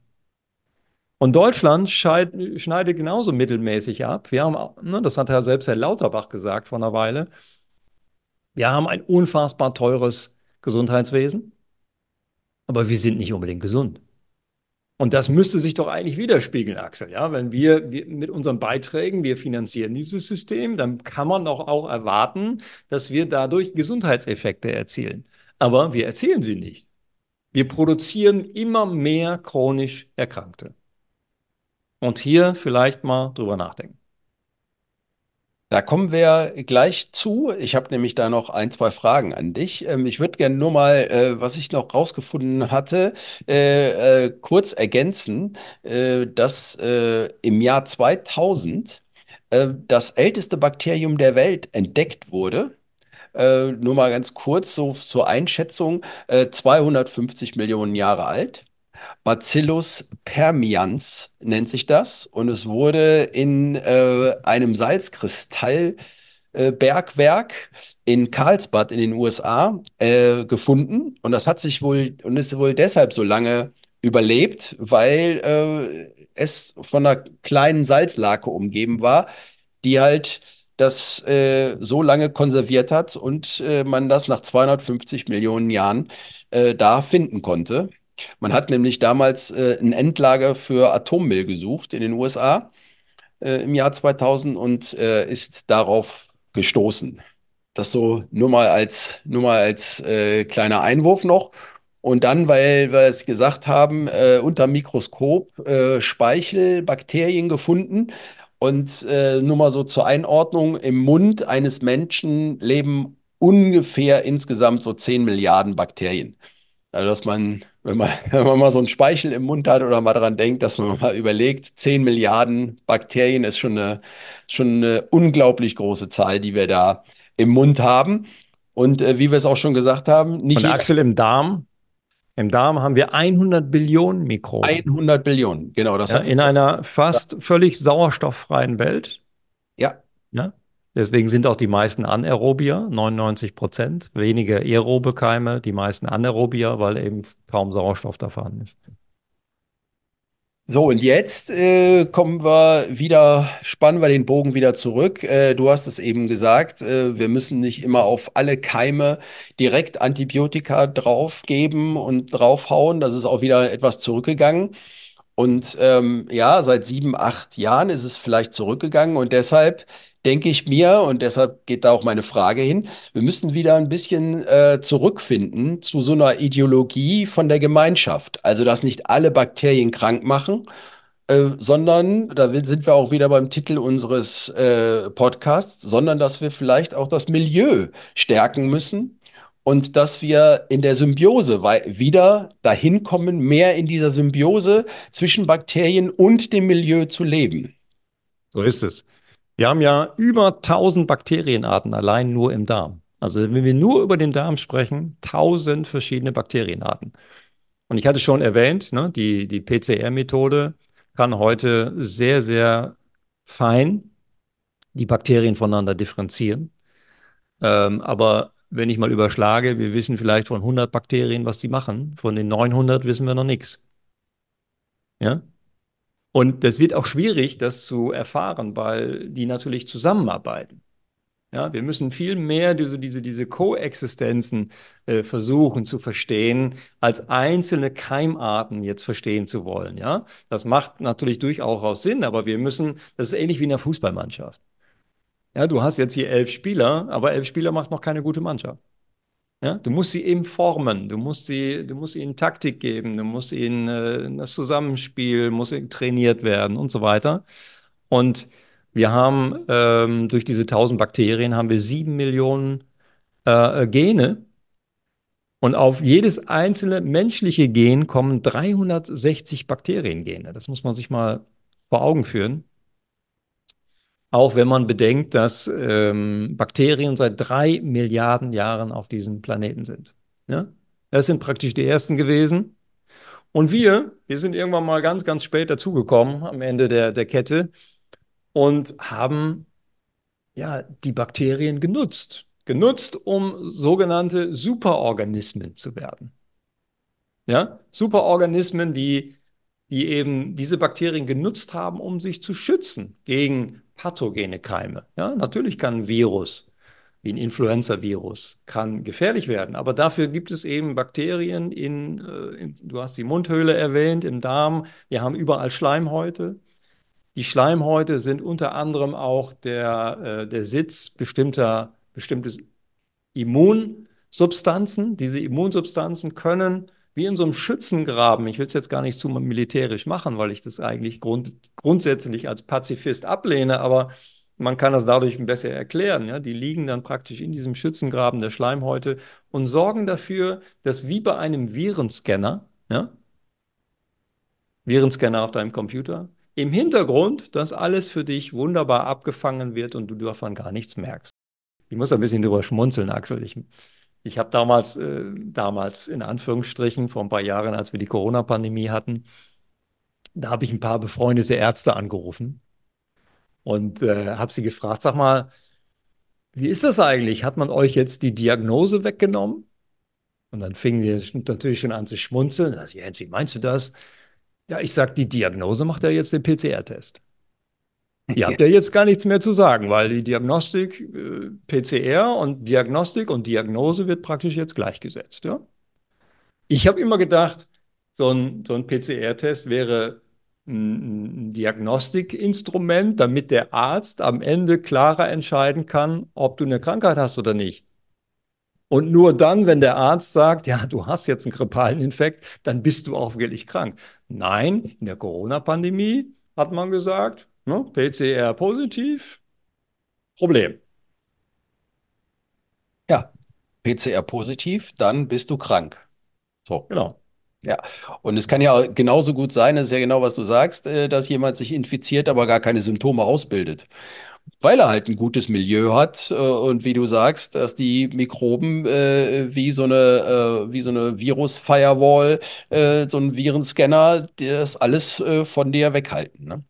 Und Deutschland schneidet genauso mittelmäßig ab. Wir haben, ne, das hat ja selbst Herr Lauterbach gesagt vor einer Weile, wir haben ein unfassbar teures Gesundheitswesen, aber wir sind nicht unbedingt gesund. Und das müsste sich doch eigentlich widerspiegeln, Axel. Ja, wenn wir, wir, mit unseren Beiträgen, wir finanzieren dieses System, dann kann man doch auch erwarten, dass wir dadurch Gesundheitseffekte erzielen. Aber wir erzielen sie nicht. Wir produzieren immer mehr chronisch Erkrankte. Und hier vielleicht mal drüber nachdenken. Da kommen wir gleich zu. Ich habe nämlich da noch ein, zwei Fragen an dich. Ähm, ich würde gerne nur mal, äh, was ich noch rausgefunden hatte, äh, äh, kurz ergänzen, äh, dass äh, im Jahr 2000 äh, das älteste Bakterium der Welt entdeckt wurde. nur mal ganz kurz so zur Einschätzung, 250 Millionen Jahre alt. Bacillus permians nennt sich das und es wurde in äh, einem Salzkristall äh, in Karlsbad in den USA äh, gefunden und das hat sich wohl und ist wohl deshalb so lange überlebt, weil äh, es von einer kleinen Salzlake umgeben war, die halt das äh, so lange konserviert hat und äh, man das nach 250 Millionen Jahren äh, da finden konnte. Man hat nämlich damals äh, ein Endlager für Atommüll gesucht in den USA äh, im Jahr 2000 und äh, ist darauf gestoßen. Das so nur mal als, nur mal als äh, kleiner Einwurf noch. Und dann, weil wir es gesagt haben, äh, unter Mikroskop äh, Speichelbakterien gefunden. Und nur mal so zur Einordnung, im Mund eines Menschen leben ungefähr insgesamt so 10 Milliarden Bakterien. Also, dass man, wenn man, wenn man mal so einen Speichel im Mund hat oder mal daran denkt, dass man mal überlegt, 10 Milliarden Bakterien ist schon eine, schon eine unglaublich große Zahl, die wir da im Mund haben. Und äh, wie wir es auch schon gesagt haben, nicht Und Axel, im Darm, im Darm haben wir 100 Billionen Mikroben. 100 Billionen, genau, das Ja, in einer fast völlig sauerstofffreien Welt. ja, Ja? Deswegen sind auch die meisten Anaerobier, 99 Prozent, weniger aerobe Keime, die meisten Anaerobier, weil eben kaum Sauerstoff da vorhanden ist. So, und jetzt äh, kommen wir wieder, spannen wir den Bogen wieder zurück. Äh, du hast es eben gesagt, äh, wir müssen nicht immer auf alle Keime direkt Antibiotika draufgeben und draufhauen. Das ist auch wieder etwas zurückgegangen. Und ähm, ja, seit sieben, acht Jahren ist es vielleicht zurückgegangen und deshalb denke ich mir, und deshalb geht da auch meine Frage hin, wir müssen wieder ein bisschen äh, zurückfinden zu so einer Ideologie von der Gemeinschaft. Also, dass nicht alle Bakterien krank machen, äh, sondern, da sind wir auch wieder beim Titel unseres äh, Podcasts, sondern dass wir vielleicht auch das Milieu stärken müssen und dass wir in der Symbiose wieder dahin kommen, mehr in dieser Symbiose zwischen Bakterien und dem Milieu zu leben. So ist es. Wir haben ja über 1000 Bakterienarten allein nur im Darm. Also wenn wir nur über den Darm sprechen, 1000 verschiedene Bakterienarten. Und ich hatte schon erwähnt, ne, die, die PCR-Methode kann heute sehr, sehr fein die Bakterien voneinander differenzieren. Ähm, aber wenn ich mal überschlage, wir wissen vielleicht von 100 Bakterien, was die machen. Von den 900 wissen wir noch nichts. Ja? Und das wird auch schwierig, das zu erfahren, weil die natürlich zusammenarbeiten. Ja, wir müssen viel mehr diese, diese, diese Koexistenzen äh, versuchen zu verstehen, als einzelne Keimarten jetzt verstehen zu wollen. Ja, das macht natürlich durchaus Sinn, aber wir müssen, das ist ähnlich wie in einer Fußballmannschaft. Ja, du hast jetzt hier elf Spieler, aber elf Spieler macht noch keine gute Mannschaft. Ja, du musst sie eben formen, du musst sie, du musst ihnen Taktik geben, du musst ihnen äh, das Zusammenspiel muss trainiert werden und so weiter. Und wir haben ähm, durch diese 1000 Bakterien haben wir sieben Millionen äh, Gene. Und auf jedes einzelne menschliche Gen kommen 360 Bakteriengene. Das muss man sich mal vor Augen führen. Auch wenn man bedenkt, dass ähm, Bakterien seit drei Milliarden Jahren auf diesem Planeten sind. Ja? Das sind praktisch die ersten gewesen. Und wir, wir sind irgendwann mal ganz, ganz spät dazugekommen am Ende der, der Kette und haben ja die Bakterien genutzt. Genutzt, um sogenannte Superorganismen zu werden. Ja, Superorganismen, die, die eben diese Bakterien genutzt haben, um sich zu schützen gegen pathogene Keime. Ja, natürlich kann ein Virus, wie ein Influenza-Virus, kann gefährlich werden, aber dafür gibt es eben Bakterien in, äh, in, du hast die Mundhöhle erwähnt, im Darm, wir haben überall Schleimhäute. Die Schleimhäute sind unter anderem auch der, äh, der Sitz bestimmter, bestimmtes Immunsubstanzen. Diese Immunsubstanzen können wie in so einem Schützengraben, ich will es jetzt gar nicht zu militärisch machen, weil ich das eigentlich grund, grundsätzlich als Pazifist ablehne, aber man kann das dadurch besser erklären. Ja? Die liegen dann praktisch in diesem Schützengraben der Schleimhäute und sorgen dafür, dass wie bei einem Virenscanner, ja, Virenscanner auf deinem Computer, im Hintergrund das alles für dich wunderbar abgefangen wird und du davon gar nichts merkst. Ich muss ein bisschen drüber schmunzeln, Axel. Ich, ich habe damals, äh, damals in Anführungsstrichen, vor ein paar Jahren, als wir die Corona-Pandemie hatten, da habe ich ein paar befreundete Ärzte angerufen und äh, habe sie gefragt, sag mal, wie ist das eigentlich? Hat man euch jetzt die Diagnose weggenommen? Und dann fingen die natürlich schon an zu schmunzeln. Also, Jens, wie meinst du das? Ja, ich sage, die Diagnose macht ja jetzt den PCR-Test. Ihr habt ja jetzt gar nichts mehr zu sagen, weil die Diagnostik, äh, PCR und Diagnostik und Diagnose wird praktisch jetzt gleichgesetzt. Ja? Ich habe immer gedacht, so ein, so ein PCR-Test wäre ein, Diagnostikinstrument, damit der Arzt am Ende klarer entscheiden kann, ob du eine Krankheit hast oder nicht. Und nur dann, wenn der Arzt sagt, ja, du hast jetzt einen grippalen Infekt, dann bist du auch wirklich krank. Nein, in der Corona-Pandemie hat man gesagt, ne, PCR positiv, Problem. Ja, PCR positiv, dann bist du krank. So. Genau. Ja, und es kann ja genauso gut sein, das ist ja genau, was du sagst, äh, dass jemand sich infiziert, aber gar keine Symptome ausbildet weil er halt ein gutes Milieu hat äh, und wie du sagst, dass die Mikroben äh, wie so eine, äh, wie so eine Virus-Firewall, äh, so ein Virenscanner, das alles äh, von dir weghalten. Ne?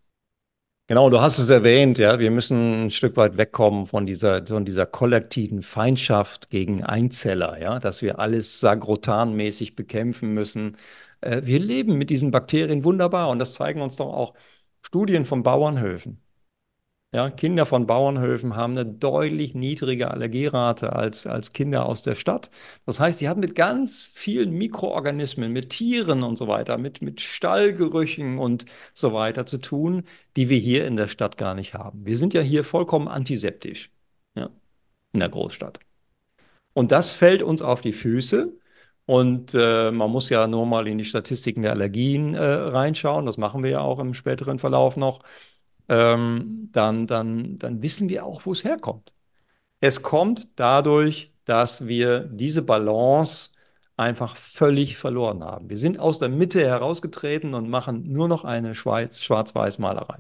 Genau, du hast es erwähnt, ja, wir müssen ein Stück weit wegkommen von dieser, von dieser kollektiven Feindschaft gegen Einzeller, ja, dass wir alles sagrotanmäßig bekämpfen müssen. Äh, wir leben mit diesen Bakterien wunderbar und das zeigen uns doch auch Studien von Bauernhöfen. Ja, Kinder von Bauernhöfen haben eine deutlich niedrige Allergierate als, als Kinder aus der Stadt. Das heißt, die haben mit ganz vielen Mikroorganismen, mit Tieren und so weiter, mit, mit Stallgerüchen und so weiter zu tun, die wir hier in der Stadt gar nicht haben. Wir sind ja hier vollkommen antiseptisch, ja, in der Großstadt. Und das fällt uns auf die Füße. Und äh, man muss ja nur mal in die Statistiken der Allergien äh, reinschauen. Das machen wir ja auch im späteren Verlauf noch ähm, dann, dann, dann wissen wir auch, wo es herkommt. Es kommt dadurch, dass wir diese Balance einfach völlig verloren haben. Wir sind aus der Mitte herausgetreten und machen nur noch eine Schwarz-Weiß-Malerei.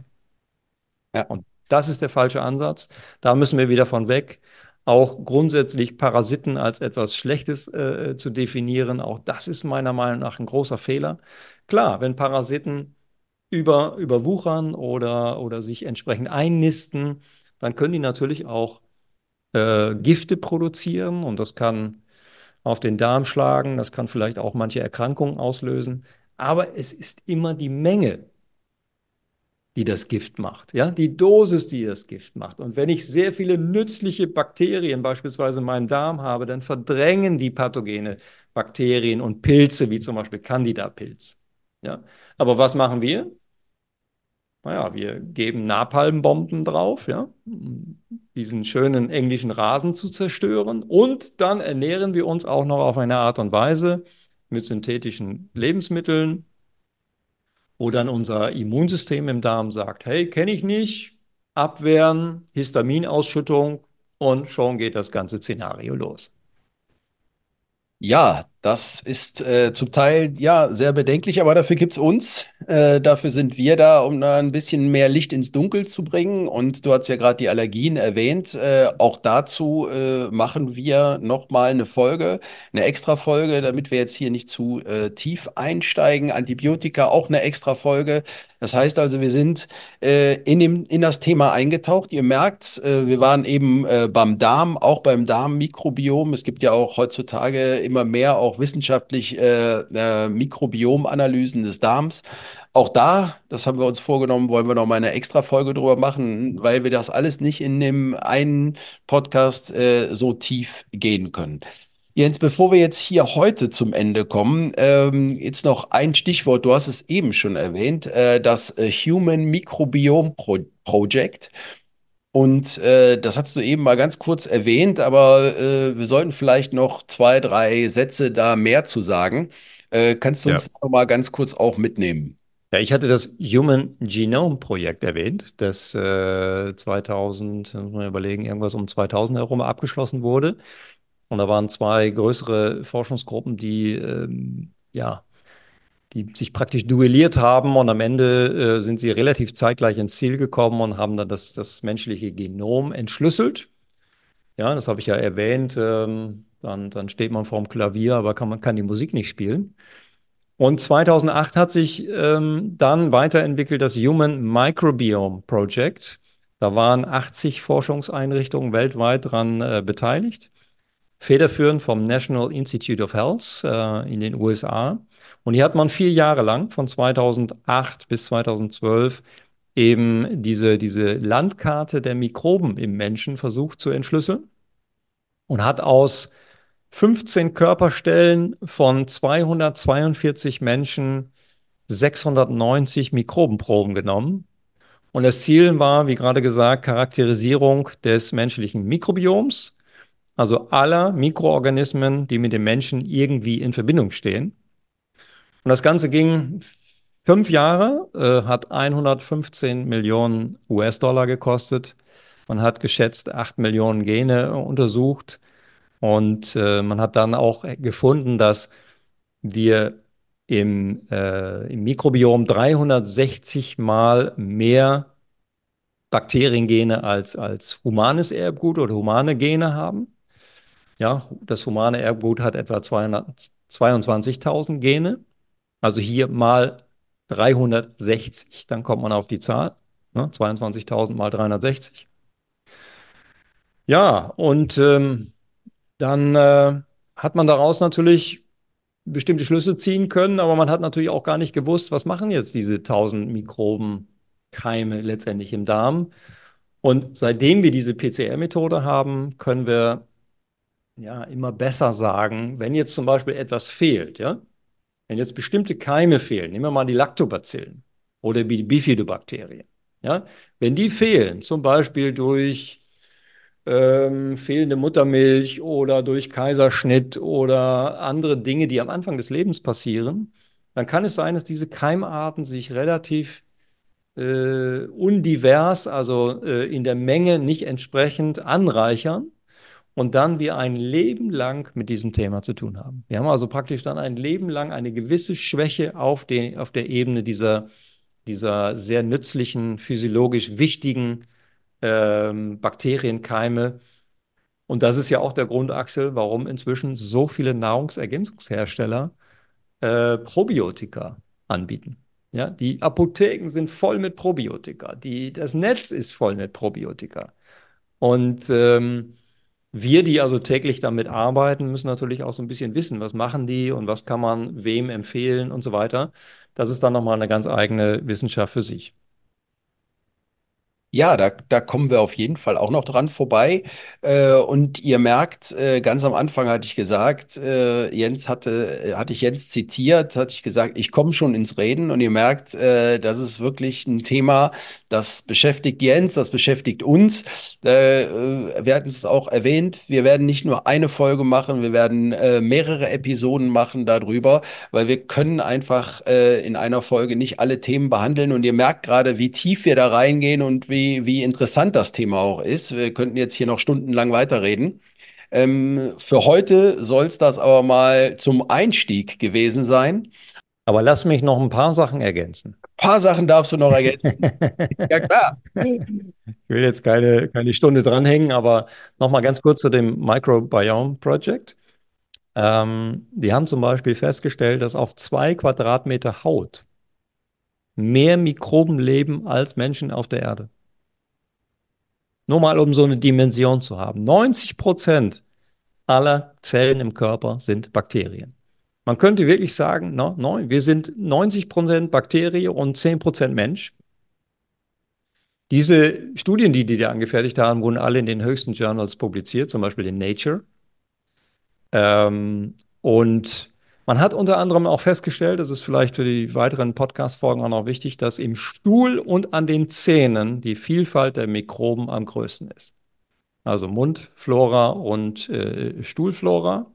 Ja. Und das ist der falsche Ansatz. Da müssen wir wieder von weg. Auch grundsätzlich Parasiten als etwas Schlechtes äh, zu definieren, auch das ist meiner Meinung nach ein großer Fehler. Klar, wenn Parasiten über, überwuchern oder, oder sich entsprechend einnisten, dann können die natürlich auch äh, Gifte produzieren und das kann auf den Darm schlagen, das kann vielleicht auch manche Erkrankungen auslösen. Aber es ist immer die Menge, die das Gift macht, ja, die Dosis, die das Gift macht. Und wenn ich sehr viele nützliche Bakterien beispielsweise in meinem Darm habe, dann verdrängen die pathogene Bakterien und Pilze, wie zum Beispiel Candida-Pilz. Ja. Aber was machen wir? Naja, wir geben Napalmbomben drauf, ja, diesen schönen englischen Rasen zu zerstören. Und dann ernähren wir uns auch noch auf eine Art und Weise mit synthetischen Lebensmitteln, wo dann unser Immunsystem im Darm sagt, hey, kenne ich nicht, abwehren, Histaminausschüttung und schon geht das ganze Szenario los. Ja, das ist äh, zum Teil ja sehr bedenklich, aber dafür gibt's uns. Äh, dafür sind wir da, um da ein bisschen mehr Licht ins Dunkel zu bringen. Und du hast ja gerade die Allergien erwähnt. Äh, auch dazu äh, machen wir nochmal eine Folge, eine extra Folge, damit wir jetzt hier nicht zu äh, tief einsteigen. Antibiotika auch eine extra Folge. Das heißt also, wir sind äh, in, dem, in das Thema eingetaucht. Ihr merkt, äh, wir waren eben äh, beim Darm, auch beim Darmmikrobiom. Es gibt ja auch heutzutage immer mehr auch wissenschaftlich äh, äh, Mikrobiomanalysen des Darms. Auch da, das haben wir uns vorgenommen, wollen wir noch mal eine extra Folge drüber machen, weil wir das alles nicht in dem einen Podcast äh, so tief gehen können. Jens, bevor wir jetzt hier heute zum Ende kommen, ähm, jetzt noch ein Stichwort. Du hast es eben schon erwähnt, äh, das äh, Human Microbiome Pro Project. Und äh, das hast du eben mal ganz kurz erwähnt, aber äh, wir sollten vielleicht noch zwei, drei Sätze da mehr zu sagen. Äh, kannst du Ja. uns noch mal ganz kurz auch mitnehmen? Ja, ich hatte das Human Genome Projekt erwähnt, das äh, 2000, muss man überlegen, irgendwas um 2000 herum abgeschlossen wurde. Und da waren zwei größere Forschungsgruppen, die ähm, ja, die sich praktisch duelliert haben und am Ende äh, sind sie relativ zeitgleich ins Ziel gekommen und haben dann das, das menschliche Genom entschlüsselt. Ja, das habe ich ja erwähnt. Ähm, dann, dann steht man vorm Klavier, aber kann, man kann die Musik nicht spielen. Und 2008 hat sich ähm, dann weiterentwickelt das Human Microbiome Project. Da waren 80 Forschungseinrichtungen weltweit daran äh, beteiligt, federführend vom National Institute of Health äh, in den USA. Und hier hat man vier Jahre lang, von 2008 bis 2012, eben diese, diese Landkarte der Mikroben im Menschen versucht zu entschlüsseln und hat aus 15 Körperstellen von 242 Menschen 690 Mikrobenproben genommen. Und das Ziel war, wie gerade gesagt, Charakterisierung des menschlichen Mikrobioms, also aller Mikroorganismen, die mit dem Menschen irgendwie in Verbindung stehen. Und das Ganze ging fünf Jahre, äh, hat 115 Millionen US-Dollar gekostet. Man hat geschätzt 8 Millionen Gene untersucht und äh, man hat dann auch gefunden, dass wir im, äh, im Mikrobiom 360 Mal mehr Bakteriengene als, als humanes Erbgut oder humane Gene haben. Ja, das humane Erbgut hat etwa 22.000 Gene. Also hier mal 360, dann kommt man auf die Zahl. Ne? 22.000 mal 360. Ja, und ähm, dann äh, hat man daraus natürlich bestimmte Schlüsse ziehen können, aber man hat natürlich auch gar nicht gewusst, was machen jetzt diese 1000 Mikrobenkeime letztendlich im Darm. Und seitdem wir diese PCR-Methode haben, können wir ja immer besser sagen, wenn jetzt zum Beispiel etwas fehlt, ja, wenn jetzt bestimmte Keime fehlen, nehmen wir mal die Lactobacillen oder die Bifidobakterien, ja, wenn die fehlen, zum Beispiel durch ähm, fehlende Muttermilch oder durch Kaiserschnitt oder andere Dinge, die am Anfang des Lebens passieren, dann kann es sein, dass diese Keimarten sich relativ äh, undivers, also äh, in der Menge nicht entsprechend anreichern und dann wir ein Leben lang mit diesem Thema zu tun haben. Wir haben also praktisch dann ein Leben lang eine gewisse Schwäche auf, den, auf der Ebene dieser, dieser sehr nützlichen, physiologisch wichtigen ähm, Bakterienkeime. Und das ist ja auch der Grund, Axel, warum inzwischen so viele Nahrungsergänzungshersteller äh, Probiotika anbieten. Ja, die Apotheken sind voll mit Probiotika. Die, das Netz ist voll mit Probiotika. Und ähm, wir, die also täglich damit arbeiten, müssen natürlich auch so ein bisschen wissen, was machen die und was kann man wem empfehlen und so weiter. Das ist dann nochmal eine ganz eigene Wissenschaft für sich. Ja, da, da kommen wir auf jeden Fall auch noch dran vorbei. Äh, und ihr merkt, äh, ganz am Anfang hatte ich gesagt, äh, Jens hatte, äh, hatte ich Jens zitiert, hatte ich gesagt, ich komme schon ins Reden und ihr merkt, äh, das ist wirklich ein Thema, das beschäftigt Jens, das beschäftigt uns. Äh, wir hatten es auch erwähnt, wir werden nicht nur eine Folge machen, wir werden mehrere Episoden machen darüber, weil wir können einfach in einer Folge nicht alle Themen behandeln und ihr merkt gerade, wie tief wir da reingehen und wie wie, wie interessant das Thema auch ist. Wir könnten jetzt hier noch stundenlang weiterreden. Ähm, für heute soll es das aber mal zum Einstieg gewesen sein. Aber lass mich noch ein paar Sachen ergänzen. Ein paar Sachen darfst du noch ergänzen. ja, klar. Ich will jetzt keine, keine Stunde dranhängen, aber nochmal ganz kurz zu dem Microbiome Project. Ähm, die haben zum Beispiel festgestellt, dass auf zwei Quadratmeter Haut mehr Mikroben leben als Menschen auf der Erde. Nur mal, um so eine Dimension zu haben. 90 Prozent aller Zellen im Körper sind Bakterien. Man könnte wirklich sagen, no, no, wir sind 90 Prozent Bakterie und 10 Prozent Mensch. Diese Studien, die die da angefertigt haben, wurden alle in den höchsten Journals publiziert, zum Beispiel in Nature. Ähm, und man hat unter anderem auch festgestellt, das ist vielleicht für die weiteren Podcast-Folgen auch noch wichtig, dass im Stuhl und an den Zähnen die Vielfalt der Mikroben am größten ist. Also Mundflora und äh, Stuhlflora.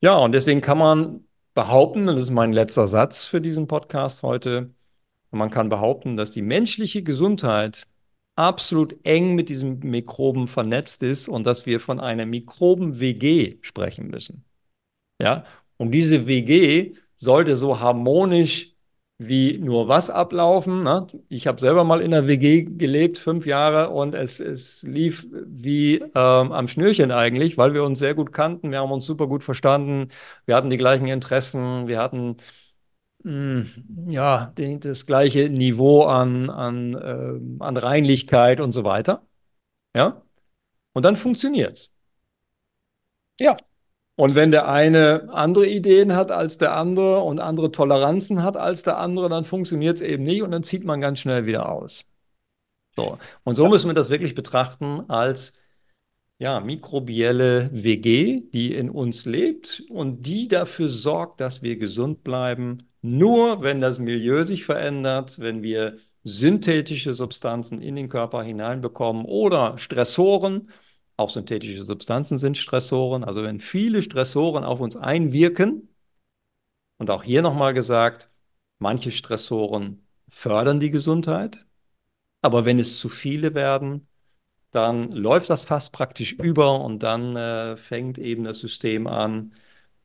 Ja, und deswegen kann man behaupten, und das ist mein letzter Satz für diesen Podcast heute, man kann behaupten, dass die menschliche Gesundheit absolut eng mit diesen Mikroben vernetzt ist und dass wir von einer Mikroben-WG sprechen müssen. Ja, und diese WG sollte so harmonisch wie nur was ablaufen. Ne? Ich habe selber mal in der WG gelebt, fünf Jahre, und es, es lief wie ähm, am Schnürchen eigentlich, weil wir uns sehr gut kannten, wir haben uns super gut verstanden, wir hatten die gleichen Interessen, wir hatten mh, ja, den, das gleiche Niveau an, an, äh, an Reinlichkeit und so weiter. Ja? Und dann funktioniert es. Ja. Und wenn der eine andere Ideen hat als der andere und andere Toleranzen hat als der andere, dann funktioniert es eben nicht und dann zieht man ganz schnell wieder aus. So. Und so müssen wir das wirklich betrachten als ja, mikrobielle WG, die in uns lebt und die dafür sorgt, dass wir gesund bleiben. Nur wenn das Milieu sich verändert, wenn wir synthetische Substanzen in den Körper hineinbekommen oder Stressoren, auch synthetische Substanzen sind Stressoren, also wenn viele Stressoren auf uns einwirken, und auch hier nochmal gesagt, manche Stressoren fördern die Gesundheit, aber wenn es zu viele werden, dann läuft das fast praktisch über und dann äh, fängt eben das System an,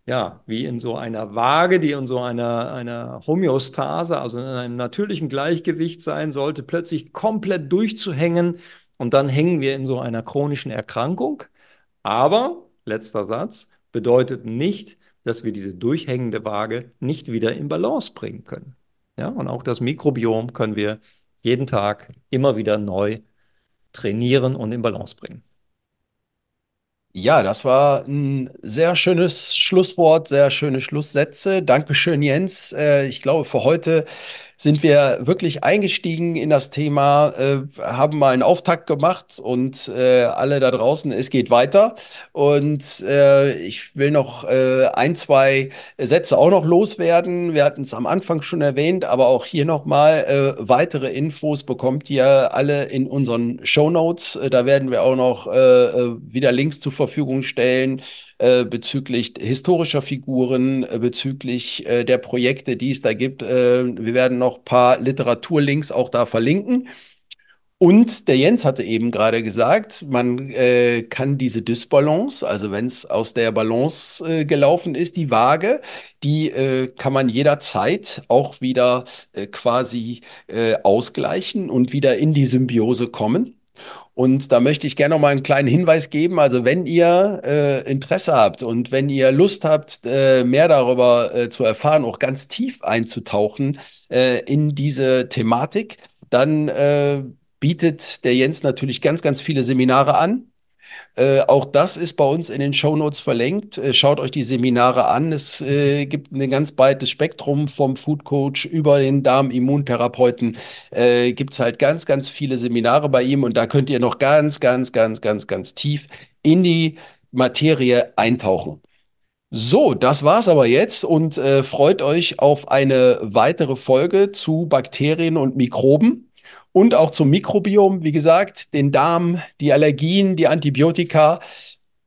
ja, wie in so einer Waage, die in so einer, einer Homöostase, also in einem natürlichen Gleichgewicht sein sollte, plötzlich komplett durchzuhängen und dann hängen wir in so einer chronischen Erkrankung. Aber, letzter Satz, bedeutet nicht, dass wir diese durchhängende Waage nicht wieder in Balance bringen können. Ja, und auch das Mikrobiom können wir jeden Tag immer wieder neu trainieren und in Balance bringen. Ja, das war ein sehr schönes Schlusswort, sehr schöne Schlusssätze. Dankeschön, Jens. Äh, ich glaube, für heute sind wir wirklich eingestiegen in das Thema, äh, haben mal einen Auftakt gemacht und äh, alle da draußen, es geht weiter. Und äh, ich will noch äh, ein, zwei Sätze auch noch loswerden. Wir hatten es am Anfang schon erwähnt, aber auch hier nochmal äh, weitere Infos bekommt ihr alle in unseren Show Notes. Äh, da werden wir auch noch wieder Links zur Verfügung stellen äh, bezüglich historischer Figuren, äh, bezüglich äh, der Projekte, die es da gibt. Äh, wir werden noch ein paar Literaturlinks auch da verlinken. Und der Jens hatte eben gerade gesagt, man äh, kann diese Dysbalance, also wenn es aus der Balance äh, gelaufen ist, die Waage, die äh, kann man jederzeit auch wieder äh, quasi ausgleichen und wieder in die Symbiose kommen. Und da möchte ich gerne noch mal einen kleinen Hinweis geben. Also wenn ihr äh, Interesse habt und wenn ihr Lust habt, äh, mehr darüber äh, zu erfahren, auch ganz tief einzutauchen äh, in diese Thematik, dann äh, bietet der Jens natürlich ganz, ganz viele Seminare an. Äh, auch das ist bei uns in den Show Notes verlinkt. Äh, schaut euch die Seminare an. Es äh, gibt ein ganz breites Spektrum vom Food Coach über den Darm-Immuntherapeuten. Äh, gibt es halt ganz, ganz viele Seminare bei ihm und da könnt ihr noch ganz, ganz, ganz, ganz, ganz tief in die Materie eintauchen. So, das war's aber jetzt und äh, freut euch auf eine weitere Folge zu Bakterien und Mikroben und auch zum Mikrobiom. Wie gesagt, den Darm, die Allergien, die Antibiotika,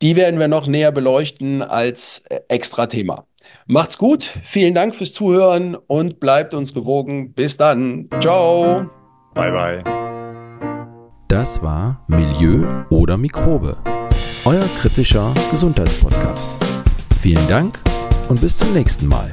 die werden wir noch näher beleuchten als äh, extra Thema. Macht's gut, vielen Dank fürs Zuhören und bleibt uns gewogen. Bis dann. Ciao. Bye bye. Das war Milieu oder Mikrobe, euer kritischer Gesundheitspodcast. Vielen Dank und bis zum nächsten Mal.